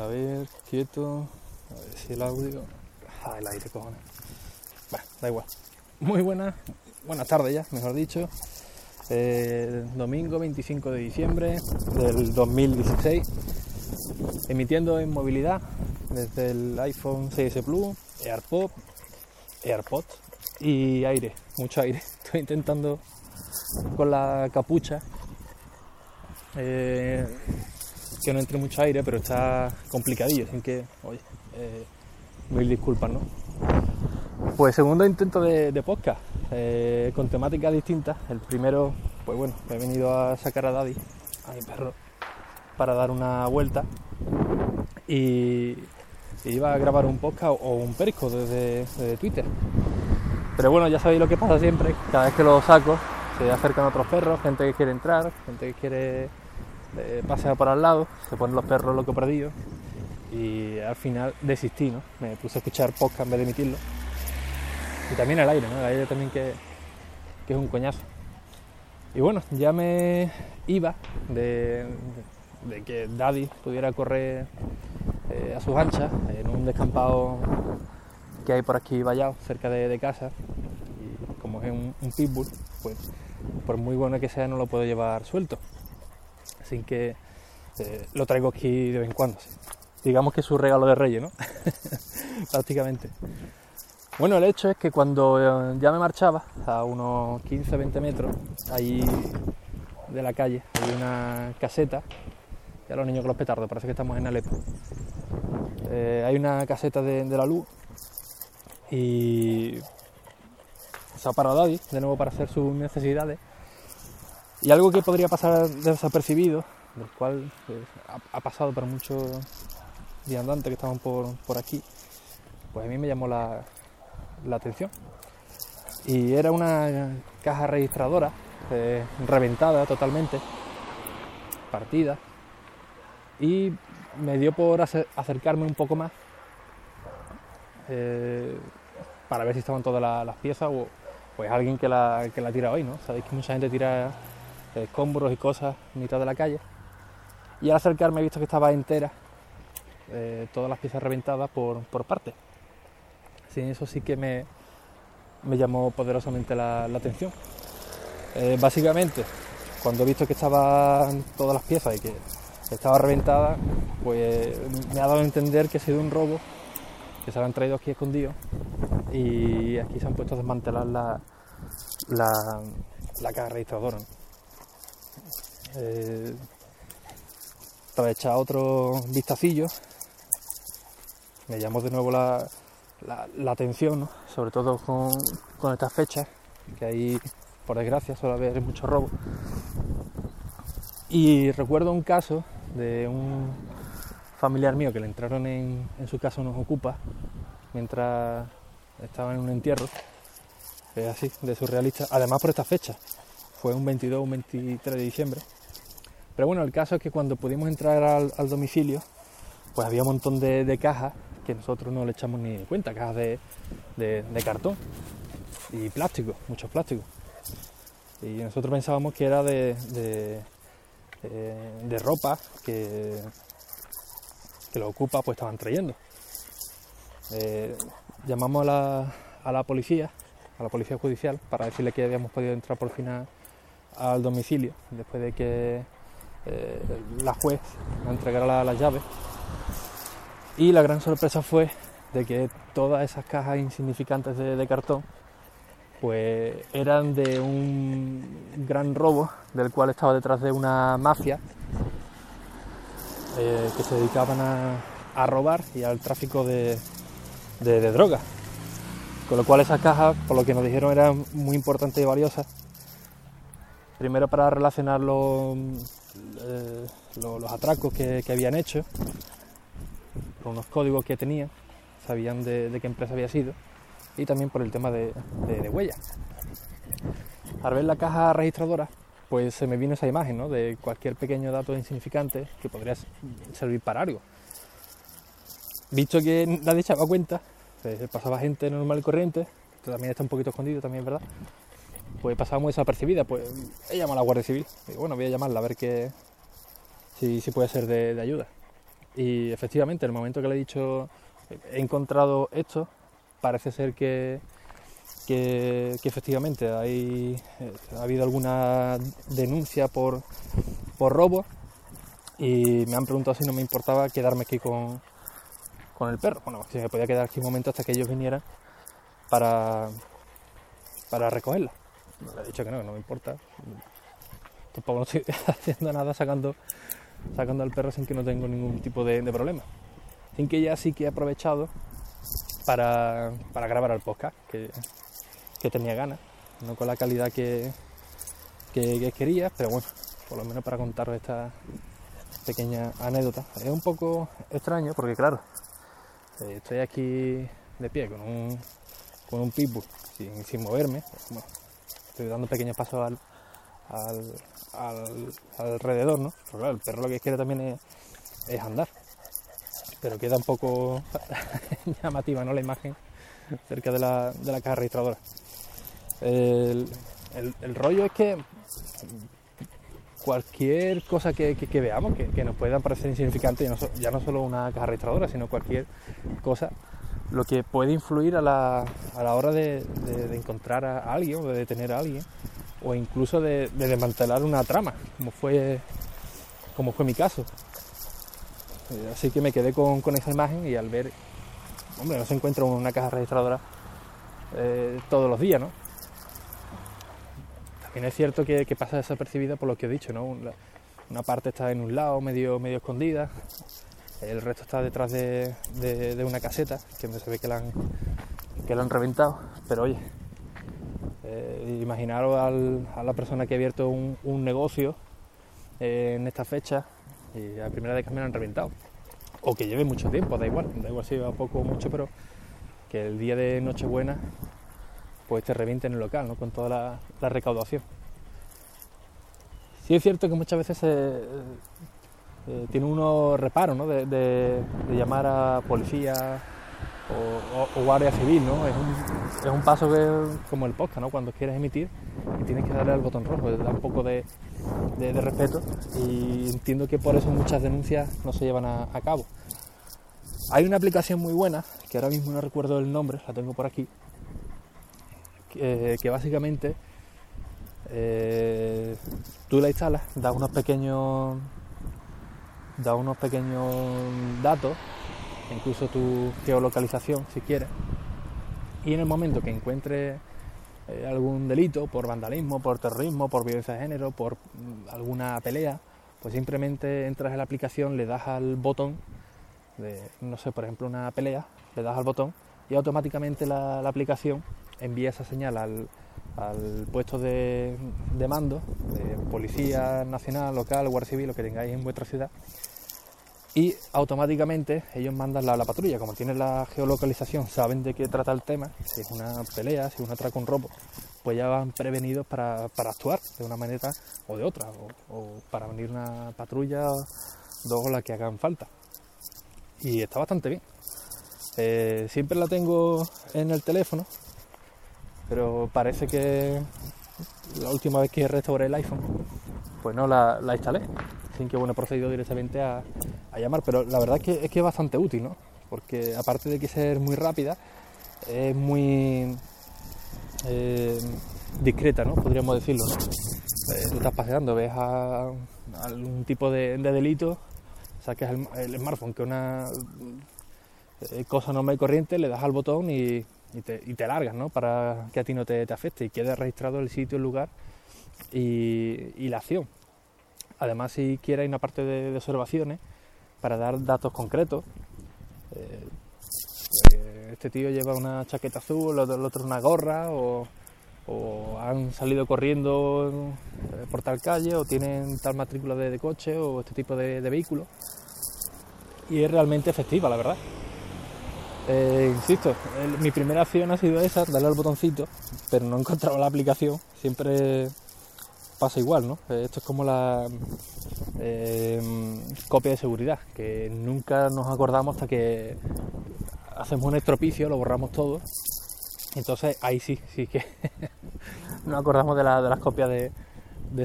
A ver, quieto. A ver si el audio. Ah, el aire, cojones. Bueno, da igual. Muy buenas, buenas tardes ya, mejor dicho. Eh, domingo 25 de diciembre del 2016. Emitiendo en movilidad desde el iPhone 6S Plus, AirPod, AirPod y aire, mucho aire. Estoy intentando con la capucha eh, que no entre mucho aire, pero está complicadillo, sin que, oye, eh, mil disculpas, ¿no? Pues segundo intento de, podcast, eh, con temáticas distintas. El primero, pues bueno, he venido a sacar a Daddy, a mi perro, para dar una vuelta y, y iba a grabar un podcast o un perisco desde, desde Twitter. Pero bueno, ya sabéis lo que pasa siempre, cada vez que lo saco se acercan otros perros, gente que quiere entrar, gente que quiere eh, pasear por al lado, se ponen los perros loco perdidos y al final desistí, ¿no? Me puse a escuchar podcast en vez de emitirlo. Y también el aire, ¿no? El aire también que, que es un coñazo. Y bueno, ya me iba de, que Daddy pudiera correr eh, a sus anchas en un descampado que hay por aquí vallado, cerca de, casa. Y como es un pitbull, pues por muy bueno que sea no lo puedo llevar suelto. Así que eh, lo traigo aquí de vez en cuando. Digamos que es su regalo de Reyes, ¿no? Prácticamente. Bueno, el hecho es que cuando eh, ya me marchaba, a unos 15-20 metros, ahí de la calle, hay una caseta, ya los niños con los petardos, parece que estamos en Alepo. Eh, hay una caseta de, de la luz y se ha parado Daddy de nuevo para hacer sus necesidades. Y algo que podría pasar desapercibido, del cual pues, ha, pasado para muchos viandantes que estaban por, por aquí, pues a mí me llamó la, la atención. Y era una caja registradora eh, reventada totalmente, partida, y me dio por ace- acercarme un poco más eh, para ver si estaban todas la- las piezas o pues alguien que la, que la tira hoy, ¿no? Sabéis que mucha gente tira escombros y cosas en mitad de la calle. Y al acercarme he visto que estaba entera, eh, todas las piezas reventadas por, por partes. Sí, eso sí que me, me llamó poderosamente la, atención. Eh, básicamente, cuando he visto que estaban todas las piezas y que estaba reventada, pues me ha dado a entender que ha sido un robo, que se habían traído aquí escondidos y aquí se han puesto a desmantelar la, la, la caja registradora. Eh, tras echar otro vistacillo, me llamó de nuevo la, atención, sobre todo con, estas fechas, que ahí, por desgracia, suele haber mucho robo. Y recuerdo un caso de un familiar mío que le entraron en, su casa unos ocupas mientras estaba en un entierro, así, de surrealista, además por esta fecha, fue un 22 un 23 de diciembre. Pero bueno, el caso es que cuando pudimos entrar al, domicilio, pues había un montón de, cajas que nosotros no le echamos ni cuenta, cajas de, cartón y plástico, muchos plásticos. Y nosotros pensábamos que era de, eh, ropa que, que los ocupa pues estaban trayendo. Eh, llamamos a la, a la policía, a la policía judicial, para decirle que habíamos podido entrar por fin a- al domicilio, después de que eh, la juez nos entregara la- las llaves. Y la gran sorpresa fue de que todas esas cajas insignificantes de, de cartón pues eran de un gran robo del cual estaba detrás de una mafia eh, que se dedicaban a, a robar y al tráfico de, de, de drogas. Con lo cual esas cajas, por lo que nos dijeron, eran muy importantes y valiosas. Primero para relacionar los, eh, los atracos que, habían hecho, por unos códigos que tenían, sabían de, qué empresa había sido y también por el tema de, de, huellas. Al ver la caja registradora, pues se me vino esa imagen ¿no? de cualquier pequeño dato insignificante que podría servir para algo. Visto que nadie echaba cuenta, pues pasaba gente normal y corriente, esto también está un poquito escondido, también verdad, pues pasaba muy desapercibida, pues he llamado a la Guardia Civil, y bueno, voy a llamarla a ver qué, si, puede ser de, ayuda. Y efectivamente, en el momento que le he dicho, he encontrado esto, parece ser que, que, efectivamente hay, eh, ha habido alguna denuncia por, por robo y me han preguntado si no me importaba quedarme aquí con, con el perro. Bueno, si me podía quedar aquí un momento hasta que ellos vinieran para, para recogerla. Le he dicho que no, que no me importa. Tampoco no estoy haciendo nada sacando, sacando al perro sin que no tengo ningún tipo de, problema. Sin que ya sí que he aprovechado para, grabar el podcast, que, tenía ganas, no con la calidad que, que, quería, pero bueno, por lo menos para contaros esta pequeña anécdota. Es un poco extraño porque claro, eh, estoy aquí de pie con un, con un pitbull sin, moverme. Estoy dando pequeños pasos al, al, alrededor, ¿no? el perro lo que quiere también es, andar. Pero queda un poco llamativa, ¿no? La imagen cerca de la, de la caja registradora. El, rollo es que cualquier cosa que, veamos que, nos pueda parecer insignificante, ya no, ya no, solo una caja registradora, sino cualquier cosa, lo que puede influir a la, a la hora de, encontrar a alguien o de detener a alguien o incluso de, desmantelar una trama, como fue, como fue mi caso. Eh, así que me quedé con, esa imagen y al ver, hombre, no se encuentra una caja registradora eh, todos los días, ¿no? También es cierto que, pasa desapercibida por lo que he dicho, ¿no? Una parte está en un lado, medio, medio escondida, el resto está detrás de, una caseta, que se ve que la han, que la han reventado. Pero oye, eh, imaginaros a la persona que ha abierto un, negocio eh, en esta fecha y a primera de me lo han reventado. O que lleve mucho tiempo, da igual, da igual si va poco o mucho, pero que el día de Nochebuena pues te reviente en el local, ¿no? Con toda la, recaudación. Sí es cierto que muchas veces se, eh, tiene uno reparo ¿no? de, llamar a policía o, guardia civil, ¿no? Es un, es un paso que, como el podcast, ¿no? Cuando quieres emitir y tienes que darle al botón rojo, da un poco de, respeto y entiendo que por eso muchas denuncias no se llevan a, cabo. Hay una aplicación muy buena, que ahora mismo no recuerdo el nombre, la tengo por aquí, que, básicamente eh, tú la instalas, das unos pequeños da unos pequeños datos, incluso tu geolocalización si quieres, y en el momento que encuentres eh, algún delito por vandalismo, por terrorismo, por violencia de género, por mm, alguna pelea, pues simplemente entras en la aplicación, le das al botón, de, no sé, por ejemplo una pelea, le das al botón y automáticamente la, aplicación envía esa señal al, puesto de, mando, de policía nacional, local, guardia civil, lo que tengáis en vuestra ciudad, y automáticamente ellos mandan la, la, patrulla, como tienen la geolocalización, saben de qué trata el tema, si es una pelea, si es un atraco, un robo, pues ya van prevenidos para, actuar de una manera o de otra, o, para venir una patrulla, dos o la que hagan falta. Y está bastante bien. Eh, siempre la tengo en el teléfono, pero parece que la última vez que restauré el iPhone, pues no la, instalé que bueno, he procedido directamente a, llamar, pero la verdad es que, es que es bastante útil, ¿no? Porque aparte de que ser muy rápida, es muy eh, discreta, ¿no? Podríamos decirlo. Eh, estás paseando, ves a, algún tipo de, delito, saques el, smartphone, que una eh, cosa normal y corriente, le das al botón y, te, y, te, largas, ¿no? Para que a ti no te, afecte y quede registrado el sitio, el lugar y, y la acción. Además, si quiere, hay una parte de, observaciones para dar datos concretos. Eh, este tío lleva una chaqueta azul, el otro una gorra, o han salido corriendo eh, por tal calle o tienen tal matrícula de, de coche o este tipo de, de vehículo. Y es realmente efectiva, la verdad. Eh, insisto, mi primera acción ha sido esa, darle al botoncito, pero no he encontrado la aplicación. Siempre pasa igual, ¿no? Eh, Esto es como la eh, copia de seguridad, que nunca nos acordamos hasta que hacemos un estropicio, lo borramos todo. Entonces ahí sí, sí que nos acordamos de, la- de las copias de,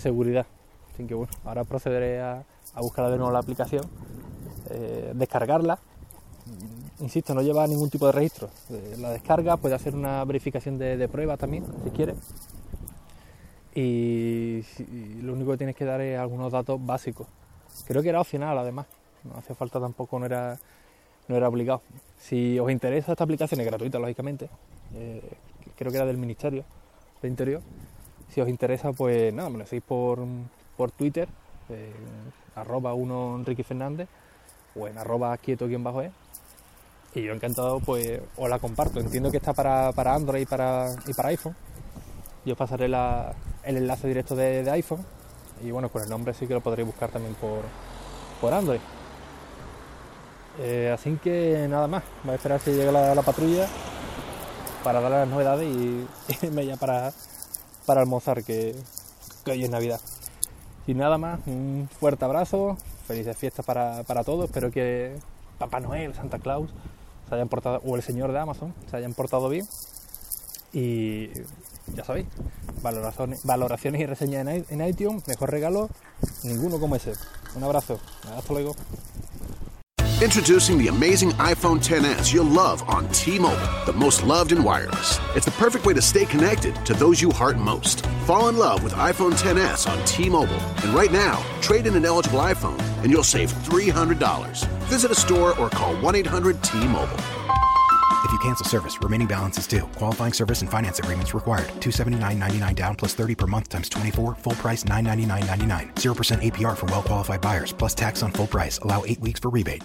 seguridad. Así que bueno, ahora procederé a, buscar de nuevo la aplicación, descargarla insisto, no lleva ningún tipo de registro. Eh, La descarga, puede hacer una verificación de, de prueba también, si quiere. Y, lo único que tienes que dar es algunos datos básicos. Creo que era opcional, además. No hace falta tampoco, no era, no era obligado. Si os interesa esta aplicación, es gratuita, lógicamente. eh, creo que era del Ministerio de Interior. Si os interesa, pues nada, me lo seguís por, por Twitter, eh, arroba uno Enrique Fernández, o en arroba quieto-e. Y yo encantado, pues os la comparto. Entiendo que está para, para Android y para, y para iPhone. Yo os pasaré la- el enlace directo de, de iPhone. Y bueno, con el nombre sí que lo podréis buscar también por, por Android. Eh, así que nada más. Voy a esperar si llega la, la patrulla para darle las novedades y irme ya para, para almorzar, que, que hoy es Navidad. Y nada más, un fuerte abrazo, felices fiestas para, para todos. Espero que Papá Noel, Santa Claus, se hayan portado, o el señor de Amazon, se hayan portado bien. Y ya sabéis, valoraciones, y reseñas en, iTunes, mejor regalo, ninguno como ese. Un abrazo, hasta luego. Introducing the amazing iPhone 10s you'll love on T-Mobile, the most loved in wireless. It's the perfect way to stay connected to those you heart most. Fall in love with iPhone 10s on T-Mobile, and right now, trade in an eligible iPhone and you'll save $300. Visit a store or call 1-800-T-Mobile. If you cancel service, remaining balance is due. Qualifying service and finance agreements required. 279.99 down plus 30 per month times 24. Full price 999.99. 0% APR for well qualified buyers plus tax on full price. Allow 8 weeks for rebate.